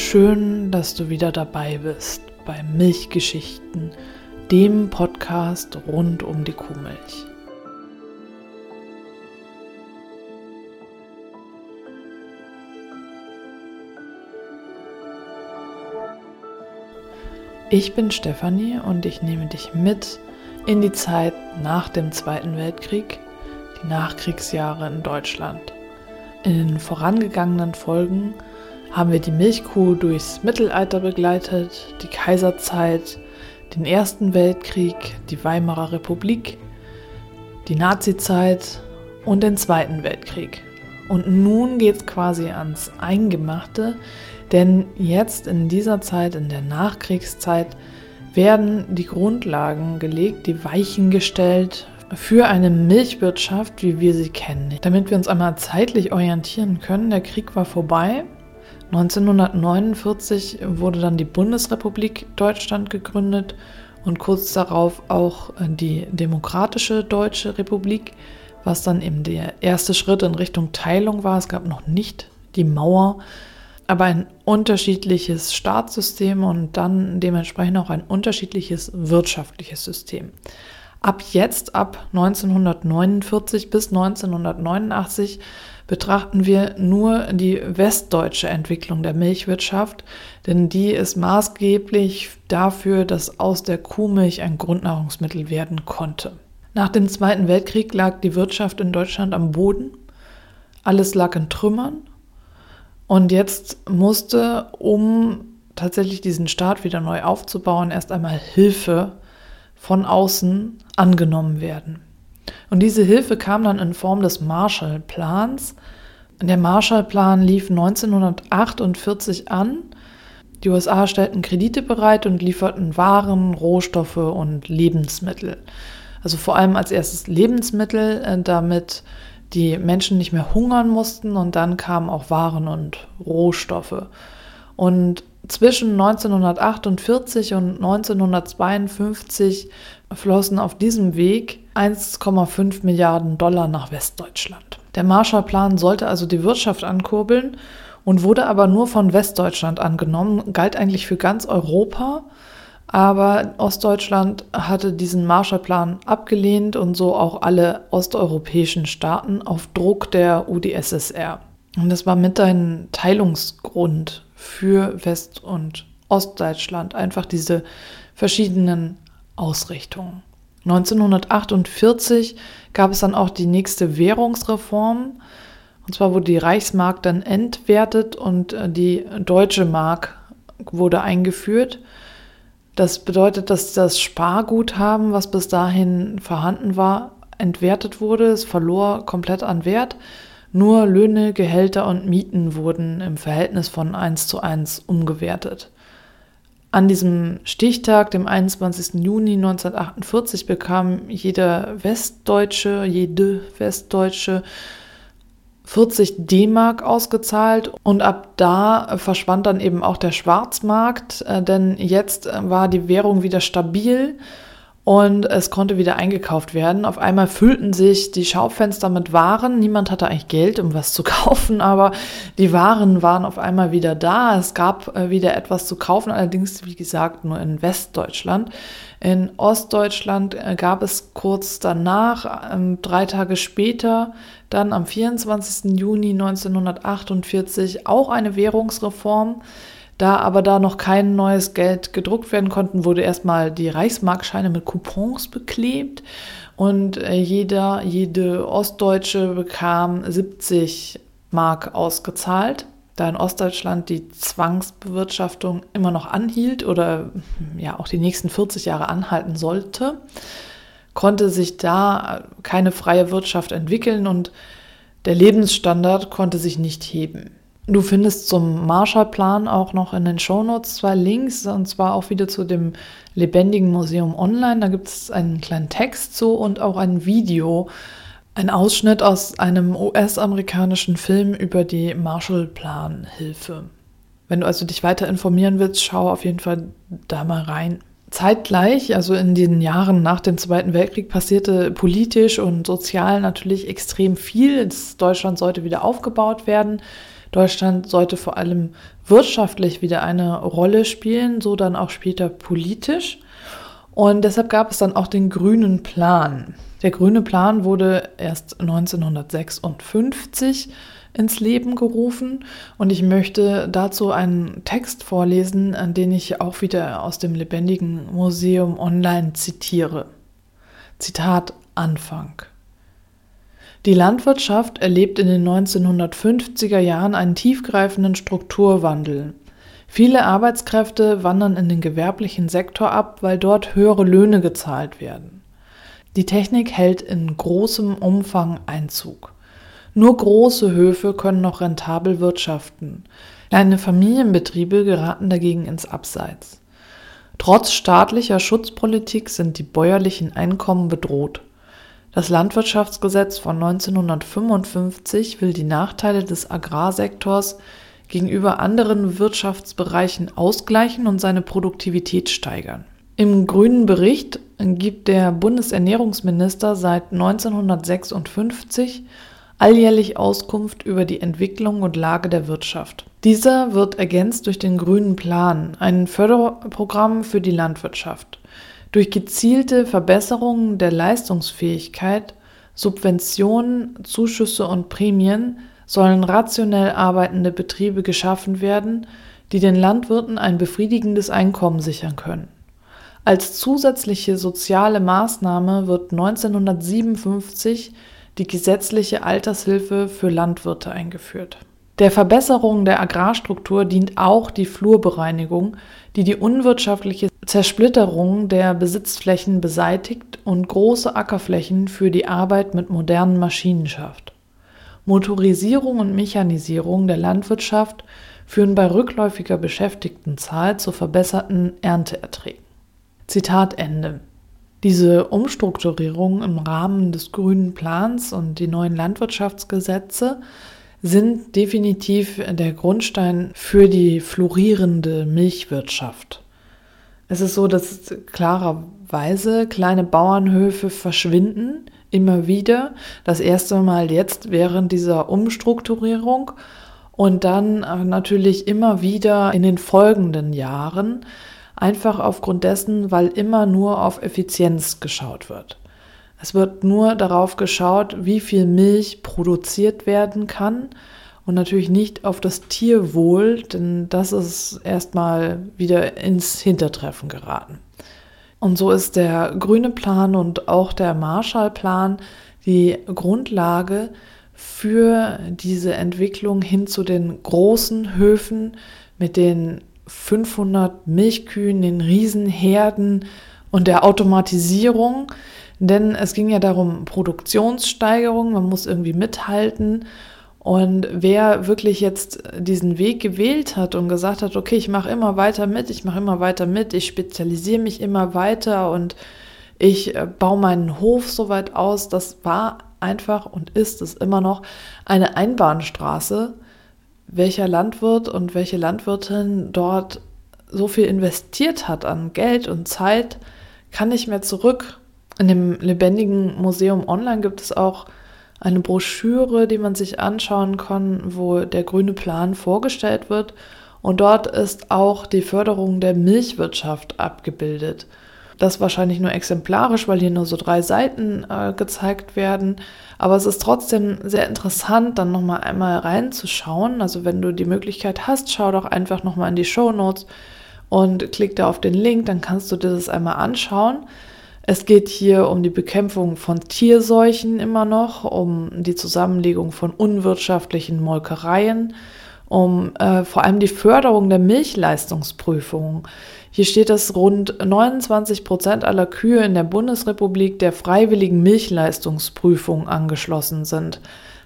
Schön, dass du wieder dabei bist bei Milchgeschichten, dem Podcast rund um die Kuhmilch. Ich bin Stefanie und ich nehme dich mit in die Zeit nach dem Zweiten Weltkrieg, die Nachkriegsjahre in Deutschland. In den vorangegangenen Folgen haben wir die Milchkuh durchs Mittelalter begleitet, die Kaiserzeit, den Ersten Weltkrieg, die Weimarer Republik, die Nazizeit und den Zweiten Weltkrieg. Und nun geht es quasi ans Eingemachte, denn jetzt in dieser Zeit, in der Nachkriegszeit, werden die Grundlagen gelegt, die Weichen gestellt für eine Milchwirtschaft, wie wir sie kennen. Damit wir uns einmal zeitlich orientieren können, der Krieg war vorbei. 1949 wurde dann die Bundesrepublik Deutschland gegründet und kurz darauf auch die Demokratische Deutsche Republik, was dann eben der erste Schritt in Richtung Teilung war. Es gab noch nicht die Mauer, aber ein unterschiedliches Staatssystem und dann dementsprechend auch ein unterschiedliches wirtschaftliches System. Ab jetzt, ab 1949 bis 1989, betrachten wir nur die westdeutsche Entwicklung der Milchwirtschaft, denn die ist maßgeblich dafür, dass aus der Kuhmilch ein Grundnahrungsmittel werden konnte. Nach dem Zweiten Weltkrieg lag die Wirtschaft in Deutschland am Boden. Alles lag in Trümmern und jetzt musste, um tatsächlich diesen Staat wieder neu aufzubauen, erst einmal Hilfe von außen angenommen werden. Und diese Hilfe kam dann in Form des Marshallplans. Der Marshallplan lief 1948 an. Die USA stellten Kredite bereit und lieferten Waren, Rohstoffe und Lebensmittel. Also vor allem als erstes Lebensmittel, äh, damit die Menschen nicht mehr hungern mussten und dann kamen auch Waren und Rohstoffe. Und zwischen 1948 und 1952 flossen auf diesem Weg 1,5 Milliarden Dollar nach Westdeutschland. Der Marshallplan sollte also die Wirtschaft ankurbeln und wurde aber nur von Westdeutschland angenommen, galt eigentlich für ganz Europa aber Ostdeutschland hatte diesen Marshallplan abgelehnt und so auch alle osteuropäischen Staaten auf Druck der UdSSR. Und das war mit ein Teilungsgrund für West- und Ostdeutschland, einfach diese verschiedenen Ausrichtungen. 1948 gab es dann auch die nächste Währungsreform. Und zwar wurde die Reichsmark dann entwertet und die deutsche Mark wurde eingeführt. Das bedeutet, dass das Sparguthaben, was bis dahin vorhanden war, entwertet wurde. Es verlor komplett an Wert. Nur Löhne, Gehälter und Mieten wurden im Verhältnis von 1 zu 1 umgewertet. An diesem Stichtag, dem 21. Juni 1948, bekam jeder Westdeutsche, jede Westdeutsche 40 D-Mark ausgezahlt und ab da verschwand dann eben auch der Schwarzmarkt, äh, denn jetzt äh, war die Währung wieder stabil und es konnte wieder eingekauft werden. Auf einmal füllten sich die Schaufenster mit Waren. Niemand hatte eigentlich Geld, um was zu kaufen, aber die Waren waren auf einmal wieder da. Es gab äh, wieder etwas zu kaufen, allerdings, wie gesagt, nur in Westdeutschland. In Ostdeutschland gab es kurz danach, ähm, drei Tage später, dann am 24. Juni 1948 auch eine Währungsreform. Da aber da noch kein neues Geld gedruckt werden konnten, wurde erstmal die Reichsmarkscheine mit Coupons beklebt und äh, jeder, jede Ostdeutsche bekam 70 Mark ausgezahlt. Da in Ostdeutschland die Zwangsbewirtschaftung immer noch anhielt oder ja auch die nächsten 40 Jahre anhalten sollte, konnte sich da keine freie Wirtschaft entwickeln und der Lebensstandard konnte sich nicht heben. Du findest zum Marshallplan auch noch in den Shownotes zwei Links, und zwar auch wieder zu dem Lebendigen Museum Online. Da gibt es einen kleinen Text zu und auch ein Video, ein Ausschnitt aus einem US-amerikanischen Film über die Marshallplan-Hilfe. Wenn du also dich weiter informieren willst, schau auf jeden Fall da mal rein. Zeitgleich, also in den Jahren nach dem Zweiten Weltkrieg, passierte politisch und sozial natürlich extrem viel. Deutschland sollte wieder aufgebaut werden. Deutschland sollte vor allem wirtschaftlich wieder eine Rolle spielen, so dann auch später politisch. Und deshalb gab es dann auch den grünen Plan. Der grüne Plan wurde erst 1956 ins Leben gerufen und ich möchte dazu einen Text vorlesen, an den ich auch wieder aus dem Lebendigen Museum online zitiere. Zitat Anfang. Die Landwirtschaft erlebt in den 1950er Jahren einen tiefgreifenden Strukturwandel. Viele Arbeitskräfte wandern in den gewerblichen Sektor ab, weil dort höhere Löhne gezahlt werden. Die Technik hält in großem Umfang Einzug. Nur große Höfe können noch rentabel wirtschaften. Kleine Familienbetriebe geraten dagegen ins Abseits. Trotz staatlicher Schutzpolitik sind die bäuerlichen Einkommen bedroht. Das Landwirtschaftsgesetz von 1955 will die Nachteile des Agrarsektors gegenüber anderen Wirtschaftsbereichen ausgleichen und seine Produktivität steigern. Im grünen Bericht gibt der Bundesernährungsminister seit 1956 alljährlich Auskunft über die Entwicklung und Lage der Wirtschaft. Dieser wird ergänzt durch den grünen Plan, ein Förderprogramm für die Landwirtschaft. Durch gezielte Verbesserungen der Leistungsfähigkeit, Subventionen, Zuschüsse und Prämien sollen rationell arbeitende Betriebe geschaffen werden, die den Landwirten ein befriedigendes Einkommen sichern können. Als zusätzliche soziale Maßnahme wird 1957 die gesetzliche Altershilfe für Landwirte eingeführt. Der Verbesserung der Agrarstruktur dient auch die Flurbereinigung, die die unwirtschaftliche Zersplitterung der Besitzflächen beseitigt und große Ackerflächen für die Arbeit mit modernen Maschinen schafft. Motorisierung und Mechanisierung der Landwirtschaft führen bei rückläufiger Beschäftigtenzahl zu verbesserten Ernteerträgen. Zitat Ende. Diese Umstrukturierung im Rahmen des grünen Plans und die neuen Landwirtschaftsgesetze sind definitiv der Grundstein für die florierende Milchwirtschaft. Es ist so, dass klarerweise kleine Bauernhöfe verschwinden, immer wieder. Das erste Mal jetzt während dieser Umstrukturierung und dann äh, natürlich immer wieder in den folgenden Jahren, einfach aufgrund dessen, weil immer nur auf Effizienz geschaut wird. Es wird nur darauf geschaut, wie viel Milch produziert werden kann und natürlich nicht auf das Tierwohl, denn das ist erstmal wieder ins Hintertreffen geraten. Und so ist der grüne Plan und auch der Marshallplan die Grundlage für diese Entwicklung hin zu den großen Höfen mit den 500 Milchkühen, den Riesenherden und der Automatisierung. Denn es ging ja darum, Produktionssteigerung, man muss irgendwie mithalten und wer wirklich jetzt diesen Weg gewählt hat und gesagt hat, okay, ich mache immer weiter mit, ich mache immer weiter mit, ich spezialisiere mich immer weiter und ich äh, baue meinen Hof so weit aus, das war einfach und ist es immer noch eine Einbahnstraße, welcher Landwirt und welche Landwirtin dort so viel investiert hat an Geld und Zeit, kann nicht mehr zurück. In dem lebendigen Museum online gibt es auch eine Broschüre, die man sich anschauen kann, wo der grüne Plan vorgestellt wird. Und dort ist auch die Förderung der Milchwirtschaft abgebildet. Das wahrscheinlich nur exemplarisch, weil hier nur so drei Seiten äh, gezeigt werden. Aber es ist trotzdem sehr interessant, dann nochmal einmal reinzuschauen. Also wenn du die Möglichkeit hast, schau doch einfach nochmal in die Show Notes und klick da auf den Link, dann kannst du dir das einmal anschauen. Es geht hier um die Bekämpfung von Tierseuchen immer noch, um die Zusammenlegung von unwirtschaftlichen Molkereien, um äh, vor allem die Förderung der Milchleistungsprüfung. Hier steht, dass rund 29 Prozent aller Kühe in der Bundesrepublik der freiwilligen Milchleistungsprüfung angeschlossen sind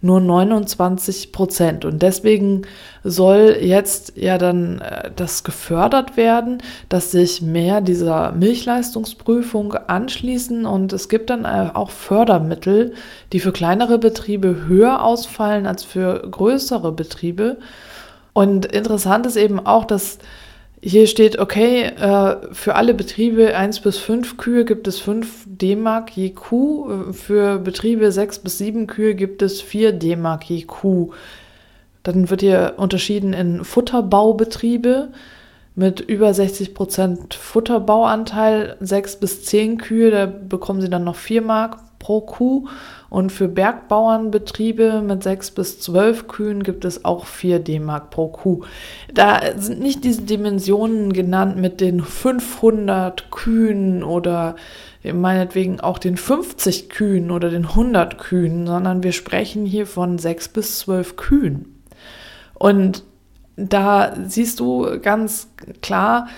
nur 29 Prozent. Und deswegen soll jetzt ja dann äh, das gefördert werden, dass sich mehr dieser Milchleistungsprüfung anschließen. Und es gibt dann äh, auch Fördermittel, die für kleinere Betriebe höher ausfallen als für größere Betriebe. Und interessant ist eben auch, dass hier steht, okay, äh, für alle Betriebe 1 bis 5 Kühe gibt es 5 D-Mark je Kuh. Für Betriebe 6 bis 7 Kühe gibt es 4 D-Mark je Kuh. Dann wird hier unterschieden in Futterbaubetriebe mit über 60 Prozent Futterbauanteil, sechs bis zehn Kühe, da bekommen sie dann noch vier Mark pro Kuh. Und für Bergbauernbetriebe mit sechs bis zwölf Kühen gibt es auch vier D-Mark pro Kuh. Da sind nicht diese Dimensionen genannt mit den 500 Kühen oder meinetwegen auch den 50 Kühen oder den 100 Kühen, sondern wir sprechen hier von sechs bis zwölf Kühen. Und da siehst du ganz klar,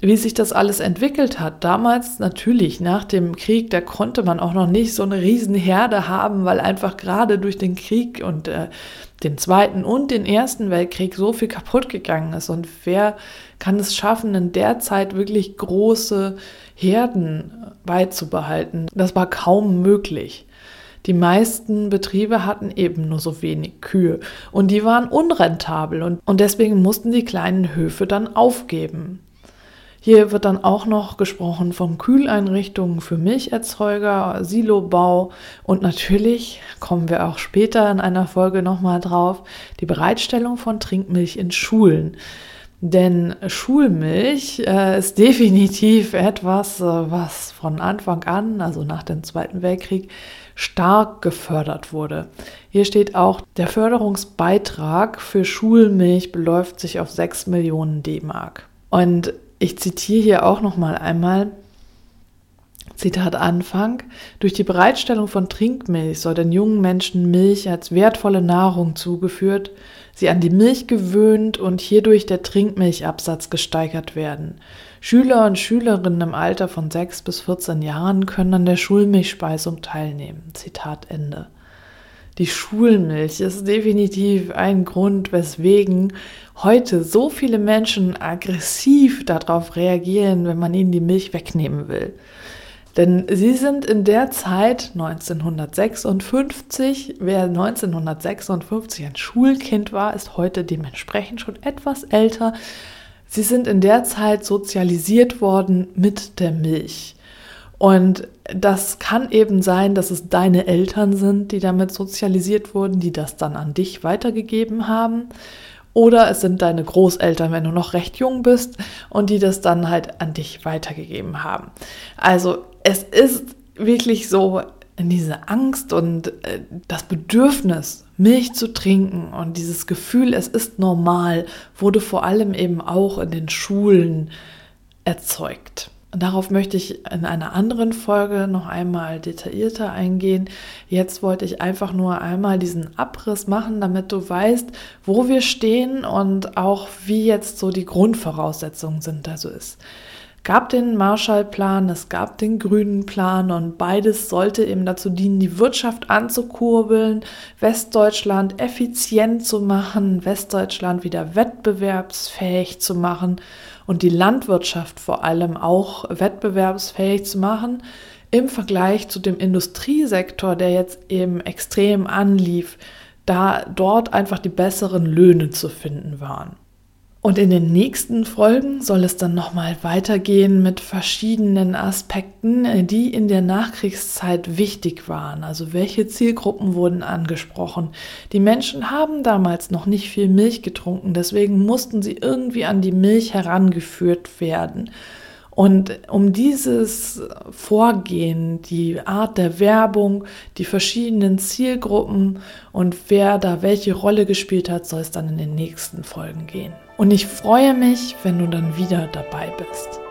wie sich das alles entwickelt hat. Damals natürlich nach dem Krieg, da konnte man auch noch nicht so eine Riesenherde haben, weil einfach gerade durch den Krieg und äh, den Zweiten und den Ersten Weltkrieg so viel kaputt gegangen ist. Und wer kann es schaffen, in der Zeit wirklich große Herden beizubehalten? Das war kaum möglich. Die meisten Betriebe hatten eben nur so wenig Kühe und die waren unrentabel und, und deswegen mussten die kleinen Höfe dann aufgeben. Hier wird dann auch noch gesprochen von Kühleinrichtungen für Milcherzeuger, Silobau und natürlich kommen wir auch später in einer Folge nochmal drauf, die Bereitstellung von Trinkmilch in Schulen. Denn Schulmilch äh, ist definitiv etwas, äh, was von Anfang an, also nach dem Zweiten Weltkrieg, stark gefördert wurde. Hier steht auch, der Förderungsbeitrag für Schulmilch beläuft sich auf 6 Millionen D-Mark. Und ich zitiere hier auch noch mal einmal. Zitat Anfang. Durch die Bereitstellung von Trinkmilch soll den jungen Menschen Milch als wertvolle Nahrung zugeführt, sie an die Milch gewöhnt und hierdurch der Trinkmilchabsatz gesteigert werden. Schüler und Schülerinnen im Alter von 6 bis 14 Jahren können an der Schulmilchspeisung teilnehmen. Zitat Ende. Die Schulmilch ist definitiv ein Grund, weswegen heute so viele Menschen aggressiv darauf reagieren, wenn man ihnen die Milch wegnehmen will. Denn sie sind in der Zeit 1956, wer 1956 ein Schulkind war, ist heute dementsprechend schon etwas älter. Sie sind in der Zeit sozialisiert worden mit der Milch. Und das kann eben sein, dass es deine Eltern sind, die damit sozialisiert wurden, die das dann an dich weitergegeben haben. Oder es sind deine Großeltern, wenn du noch recht jung bist und die das dann halt an dich weitergegeben haben. Also es ist wirklich so, diese Angst und äh, das Bedürfnis, Milch zu trinken und dieses Gefühl, es ist normal, wurde vor allem eben auch in den Schulen erzeugt. Darauf möchte ich in einer anderen Folge noch einmal detaillierter eingehen. Jetzt wollte ich einfach nur einmal diesen Abriss machen, damit du weißt, wo wir stehen und auch wie jetzt so die Grundvoraussetzungen sind. Also es gab den Marshallplan, es gab den grünen Plan und beides sollte eben dazu dienen, die Wirtschaft anzukurbeln, Westdeutschland effizient zu machen, Westdeutschland wieder wettbewerbsfähig zu machen und die Landwirtschaft vor allem auch wettbewerbsfähig zu machen im Vergleich zu dem Industriesektor, der jetzt eben extrem anlief, da dort einfach die besseren Löhne zu finden waren. Und in den nächsten Folgen soll es dann nochmal weitergehen mit verschiedenen Aspekten, die in der Nachkriegszeit wichtig waren. Also welche Zielgruppen wurden angesprochen. Die Menschen haben damals noch nicht viel Milch getrunken, deswegen mussten sie irgendwie an die Milch herangeführt werden. Und um dieses Vorgehen, die Art der Werbung, die verschiedenen Zielgruppen und wer da welche Rolle gespielt hat, soll es dann in den nächsten Folgen gehen. Und ich freue mich, wenn du dann wieder dabei bist.